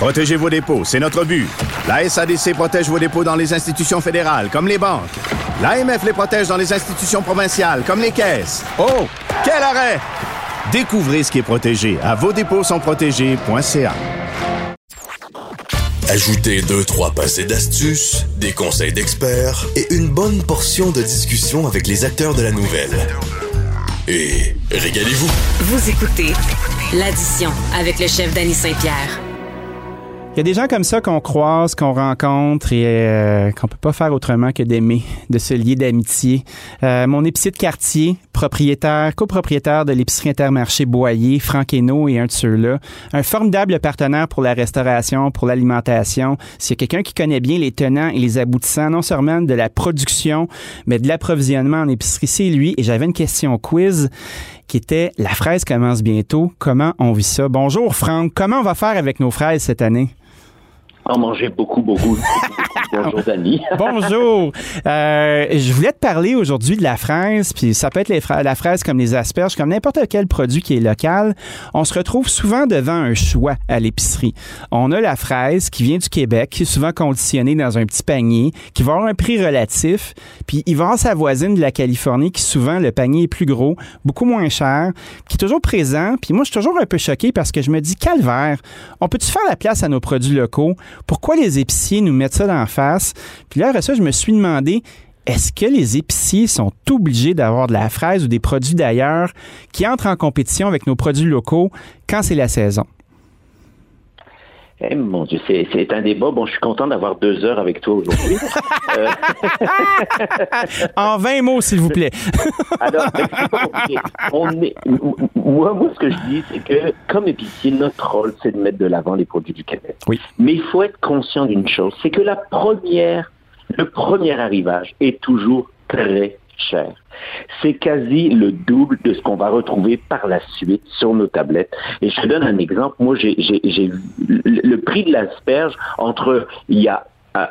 Protégez vos dépôts, c'est notre but. La SADC protège vos dépôts dans les institutions fédérales, comme les banques. L'AMF les protège dans les institutions provinciales, comme les caisses. Oh, quel arrêt! Découvrez ce qui est protégé à vos dépôts sont protégés.ca. Ajoutez deux, trois passés d'astuces, des conseils d'experts et une bonne portion de discussion avec les acteurs de la nouvelle. Et régalez-vous. Vous écoutez l'addition avec le chef Danny Saint-Pierre. Il y a des gens comme ça qu'on croise, qu'on rencontre et euh, qu'on peut pas faire autrement que d'aimer, de se lier d'amitié. Euh, mon épicier de quartier, propriétaire, copropriétaire de l'épicerie Intermarché Boyer, Franck Hainaut est un de ceux-là. Un formidable partenaire pour la restauration, pour l'alimentation. C'est quelqu'un qui connaît bien les tenants et les aboutissants, non seulement de la production, mais de l'approvisionnement en épicerie. C'est lui. Et j'avais une question quiz qui était La fraise commence bientôt. Comment on vit ça? Bonjour Franck. Comment on va faire avec nos fraises cette année? En manger beaucoup, beaucoup. Bonjour, Dani. Bonjour. Euh, je voulais te parler aujourd'hui de la fraise, puis ça peut être les fra- la fraise comme les asperges, comme n'importe quel produit qui est local. On se retrouve souvent devant un choix à l'épicerie. On a la fraise qui vient du Québec, qui est souvent conditionnée dans un petit panier, qui va avoir un prix relatif, puis il va avoir sa voisine de la Californie, qui souvent le panier est plus gros, beaucoup moins cher, qui est toujours présent. Puis moi, je suis toujours un peu choqué parce que je me dis, calvaire, on peut-tu faire la place à nos produits locaux? Pourquoi les épiciers nous mettent ça d'en face? Puis là, après ça, je me suis demandé, est-ce que les épiciers sont obligés d'avoir de la fraise ou des produits d'ailleurs qui entrent en compétition avec nos produits locaux quand c'est la saison? Eh, mon Dieu, c'est, un débat. Bon, je suis content d'avoir deux heures avec toi aujourd'hui. Euh, En 20 mots, s'il vous plaît. alors, ben. On est, moi, moi, ce que je dis, c'est que comme épicier, notre rôle, c'est de mettre de l'avant les produits du Québec. Oui. Mais il faut être conscient d'une chose, c'est que la première, le premier arrivage est toujours très cher. C'est quasi le double de ce qu'on va retrouver par la suite sur nos tablettes. Et je te donne un exemple. Moi, j'ai, le le prix de l'asperge entre il y a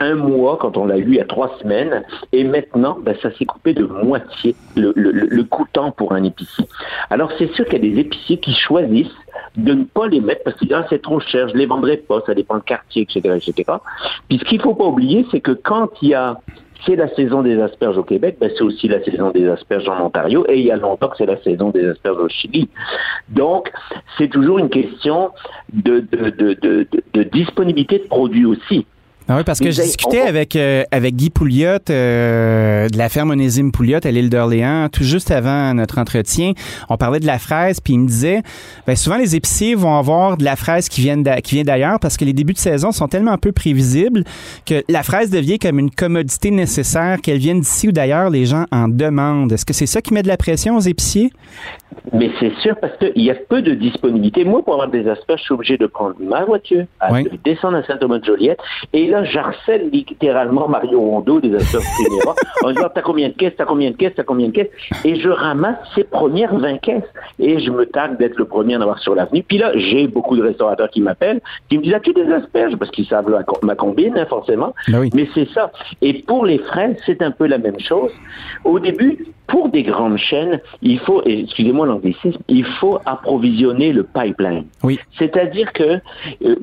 un mois, quand on l'a eu il y a trois semaines, et maintenant, ben, ça s'est coupé de moitié le, le, le- le coûtant pour un épicier. Alors, c'est sûr qu'il y a des épiciers qui choisissent de ne pas les mettre parce qu'ils disent, ah, c'est trop cher, je les vendrai pas, ça dépend du quartier, etc.. Puis ce qu'il faut pas oublier, c'est que quand il y a c'est la saison des asperges au Québec, ben c'est aussi la saison des asperges en Ontario, et il y a longtemps que c'est la saison des asperges au Chili. Donc, c'est toujours une question de, disponibilité de produits aussi. Ah oui, parce que je j'ai- discutais avec, euh, avec Guy Pouliot euh, de la ferme Onésime Pouliot à l'île d'Orléans, tout juste avant notre entretien. On parlait de la fraise, puis il me disait, ben, souvent les épiciers vont avoir de la fraise qui qui vient d'ailleurs parce que les débuts de saison sont tellement peu prévisibles que la fraise devient comme une commodité nécessaire, qu'elle vienne d'ici ou d'ailleurs, les gens en demandent. Est-ce que c'est ça qui met de la pression aux épiciers? Mais c'est sûr parce qu'il y a peu de disponibilité. Moi, pour avoir des asperges, je suis obligé de prendre ma voiture, à Oui. descendre à Saint-Thomas-de-Joliette, et là, j'harcèle littéralement Mario Rondo des asperges Primera en disant T'as combien de caisses, t'as combien de caisses, t'as combien de caisses? Et je ramasse ces premières 20 caisses. Et je me targue d'être le premier à en avoir sur l'avenue. Puis là, j'ai beaucoup de restaurateurs qui m'appellent, qui me disent As-tu des asperges? Parce qu'ils savent la- ma combine, hein, forcément. Ben oui. Mais c'est ça. Et pour les fraises, c'est un peu la même chose. Au début, pour des grandes chaînes, il faut, excusez-moi l'anglicisme, il faut approvisionner le pipeline. Oui. C'est-à-dire que euh,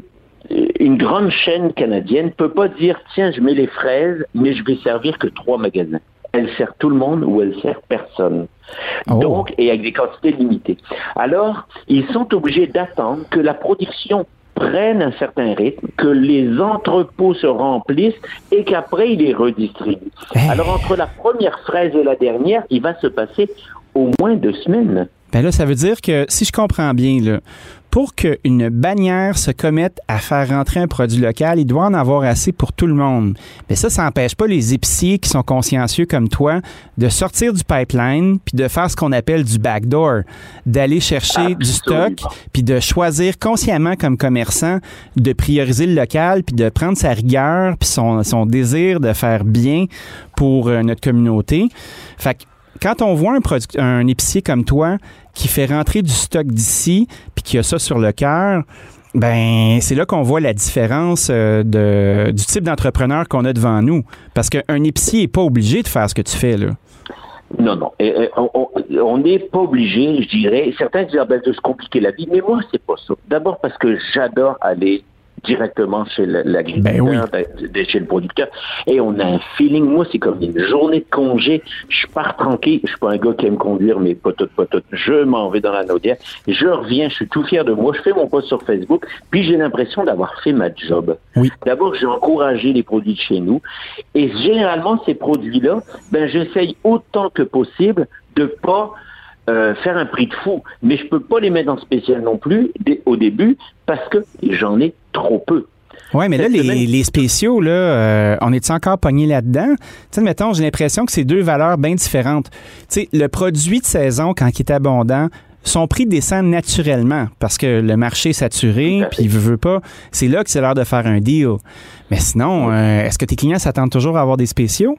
une grande chaîne canadienne peut pas dire tiens, je mets les fraises, mais je vais servir que trois magasins. Elle sert tout le monde ou elle sert personne. Oh. Donc, et avec des quantités limitées. Alors, ils sont obligés d'attendre que la production prenne un certain rythme, que les entrepôts se remplissent et qu'après, ils les redistribuent. Hey. Alors, entre la première fraise et la dernière, il va se passer au moins deux semaines. Ben là, ça veut dire que si je comprends bien, là, pour qu'une bannière se commette à faire rentrer un produit local, il doit en avoir assez pour tout le monde. Mais ça, ça n'empêche pas les épiciers qui sont consciencieux comme toi de sortir du pipeline puis de faire ce qu'on appelle du backdoor, d'aller chercher du stock puis de choisir consciemment comme commerçant de prioriser le local puis de prendre sa rigueur puis son, son désir de faire bien pour euh, notre communauté. Fait que quand on voit un, un épicier comme toi qui fait rentrer du stock d'ici, puis qui a ça sur le cœur, ben c'est là qu'on voit la différence euh, de, du type d'entrepreneur qu'on a devant nous. Parce qu'un épicier n'est pas obligé de faire ce que tu fais là. Non, non. on n'est pas obligé, je dirais. Certains disent ah, ben, de se compliquer la vie, mais moi, c'est pas ça. D'abord parce que j'adore aller directement chez l'agriculteur, ben chez le producteur. Et on a un feeling. Moi, c'est comme une journée de congé. Je pars tranquille. Je suis pas un gars qui aime conduire mes pototes pototes. Je m'en vais dans la naudière. Je reviens. Je suis tout fier de moi. Je fais mon post sur Facebook. Puis j'ai l'impression d'avoir fait ma job. Oui. D'abord, j'ai encouragé les produits de chez nous. Et généralement, ces produits-là, ben, j'essaye autant que possible de pas euh, faire un prix de fou. Mais je peux pas les mettre en spécial non plus au début parce que j'en ai trop peu. Oui, mais là, les, spéciaux, là, euh, on est encore pogné là-dedans? Tu sais, mettons, j'ai l'impression que c'est deux valeurs bien différentes. Tu sais, le produit de saison, quand il est abondant, son prix descend naturellement parce que le marché est saturé, puis il veut, veut pas. C'est là que c'est l'heure de faire un deal. Mais sinon, euh, est-ce que tes clients s'attendent toujours à avoir des spéciaux?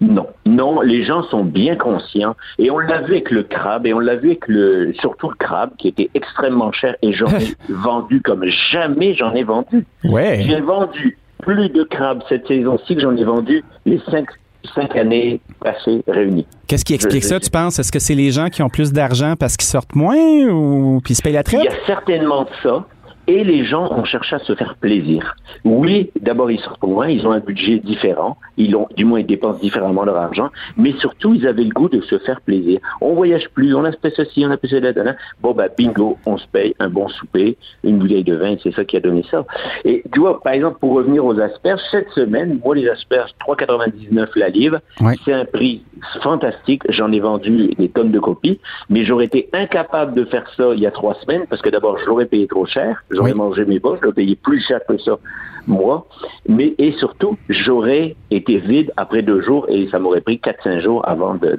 Non, non, les gens sont bien conscients et on l'a vu avec le crabe et on l'a vu avec le, surtout le crabe qui était extrêmement cher et j'en ai vendu comme jamais j'en ai vendu. Ouais. J'ai vendu plus de crabes cette saison-ci que j'en ai vendu les cinq cinq années passées réunies. Qu'est-ce qui explique ça, tu penses? Est-ce que c'est les gens qui ont plus d'argent parce qu'ils sortent moins ou puis ils se payent la traite? Il y a certainement de ça et les gens ont cherché à se faire plaisir. Oui, d'abord ils sortent loin, ils ont un budget différent, ils ont, du moins ils dépensent différemment leur argent, mais surtout ils avaient le goût de se faire plaisir. On voyage plus, on a fait ceci, on a fait cela, bon bah bingo, on se paye un bon souper, une bouteille de vin, c'est ça qui a donné ça. Et tu vois, par exemple, pour revenir aux asperges, cette semaine, moi les asperges 3,99 la livre, c'est un prix fantastique, j'en ai vendu des tonnes de copies, mais j'aurais été incapable de faire ça il y a trois semaines parce que d'abord je l'aurais payé trop cher j'aurais mangé mes poches, j'aurais payé plus cher que ça, moi. Mais, et surtout, j'aurais été vide après deux jours et ça m'aurait pris quatre, cinq jours avant de,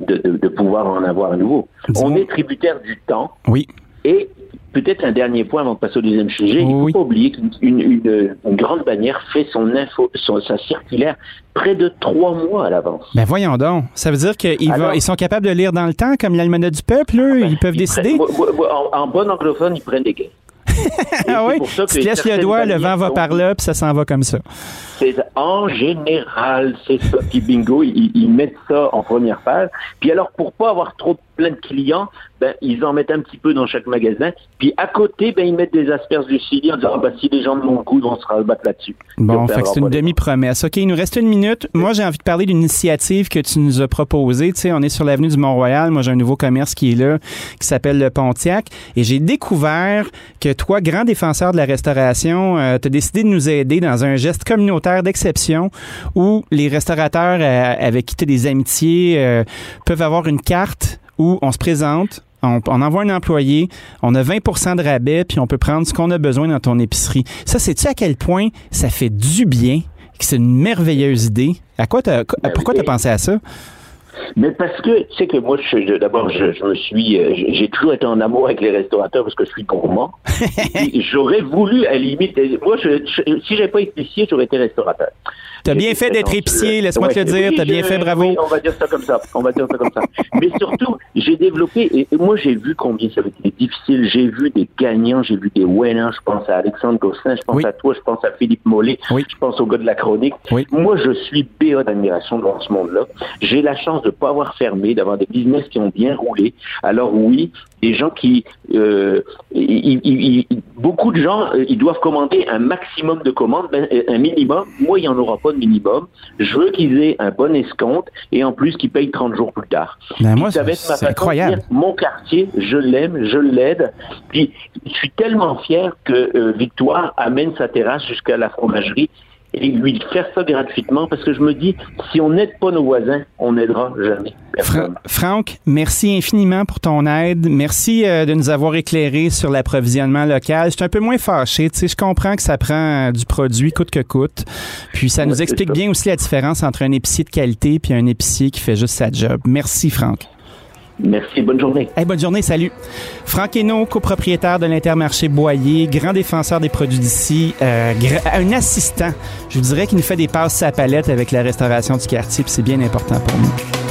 de, de, pouvoir en avoir à nouveau. On est tributaire du temps. Oui. Et peut-être un dernier point avant de passer au deuxième sujet. Il ne faut pas oublier qu'une une, grande bannière fait son info, son, sa circulaire près de trois mois à l'avance. Ben voyons donc. Ça veut dire qu'ils ils sont capables de lire dans le temps, comme l'almanach du peuple, eux? ils peuvent décider? en, bon anglophone, ils prennent des gains. ah oui? Tu laisses le doigt, le vent va par là, puis ça s'en va comme ça. En général, c'est ça. Puis bingo, ils, ils, mettent ça en première page. Puis alors, pour pas avoir trop plein de clients, ben, ils en mettent un petit peu dans chaque magasin. Puis à côté, ben, ils mettent des asperges du Chili en disant, ah, ben, si les gens de mon coup, on sera battre là-dessus. Bon, fait c'est une demi-promesse. OK, il nous reste une minute. Moi, j'ai envie de parler d'une initiative que tu nous as proposée. Tu sais, on est sur l'avenue du Mont-Royal. Moi, j'ai un nouveau commerce qui est là, qui s'appelle le Pontiac. Et j'ai découvert que toi, grand défenseur de la restauration, euh, tu as décidé de nous aider dans un geste communautaire d'exception où les restaurateurs euh, avec qui tu des amitiés euh, peuvent avoir une carte où on se présente, on, envoie un employé, on a 20% de rabais, puis on peut prendre ce qu'on a besoin dans ton épicerie. Ça, sais-tu à quel point ça fait du bien, que c'est une merveilleuse idée? À quoi ben pourquoi tu as pensé à ça? Mais parce que, tu sais que moi, d'abord, je, me suis, euh, j'ai toujours été en amour avec les restaurateurs parce que je suis gourmand. j'aurais voulu, à la limite, moi, je, si j'avais pas été épicier, j'aurais été restaurateur. T'as bien fait d'être épicier, laisse-moi te le dire. T'as bien fait, bravo. Oui, on va dire ça comme ça. On va dire ça comme ça. Mais surtout, j'ai développé, et moi, j'ai vu combien ça avait été difficile. J'ai vu des gagnants, j'ai vu des winners. Je pense à Alexandre Gosselin, je pense à toi, je pense à Philippe Mollet, je pense au gars de la chronique. Moi, je suis béat d'admiration dans ce monde-là. J'ai la chance de pas avoir fermé, d'avoir des business qui ont bien roulé. Alors oui, des gens qui, euh, beaucoup de gens, euh, ils doivent commander un maximum de commandes, ben, un minimum. Moi, il n'y en aura pas de minimum. Je veux qu'ils aient un bon escompte et en plus qu'ils payent 30 jours plus tard. Ben moi, c'est incroyable. mon quartier, je l'aime, je l'aide. Puis, je suis tellement fier que euh, Victoire amène sa terrasse jusqu'à la fromagerie et lui faire ça gratuitement parce que je me dis, si on n'aide pas nos voisins, on n'aidera jamais. Franck, merci infiniment pour ton aide. Merci euh, de nous avoir éclairé sur l'approvisionnement local. Je suis un peu moins fâché. Tu sais, je comprends que ça prend euh, du produit coûte que coûte. Puis ça nous explique bien aussi la différence entre un épicier de qualité puis un épicier qui fait juste sa job. Merci, Franck. Merci, bonne journée. bonne journée, salut. Franck Hainaut, copropriétaire de l'Intermarché Boyer, grand défenseur des produits d'ici, euh, un assistant, je vous dirais, qui nous fait des passes à palette avec la restauration du quartier, puis c'est bien important pour nous.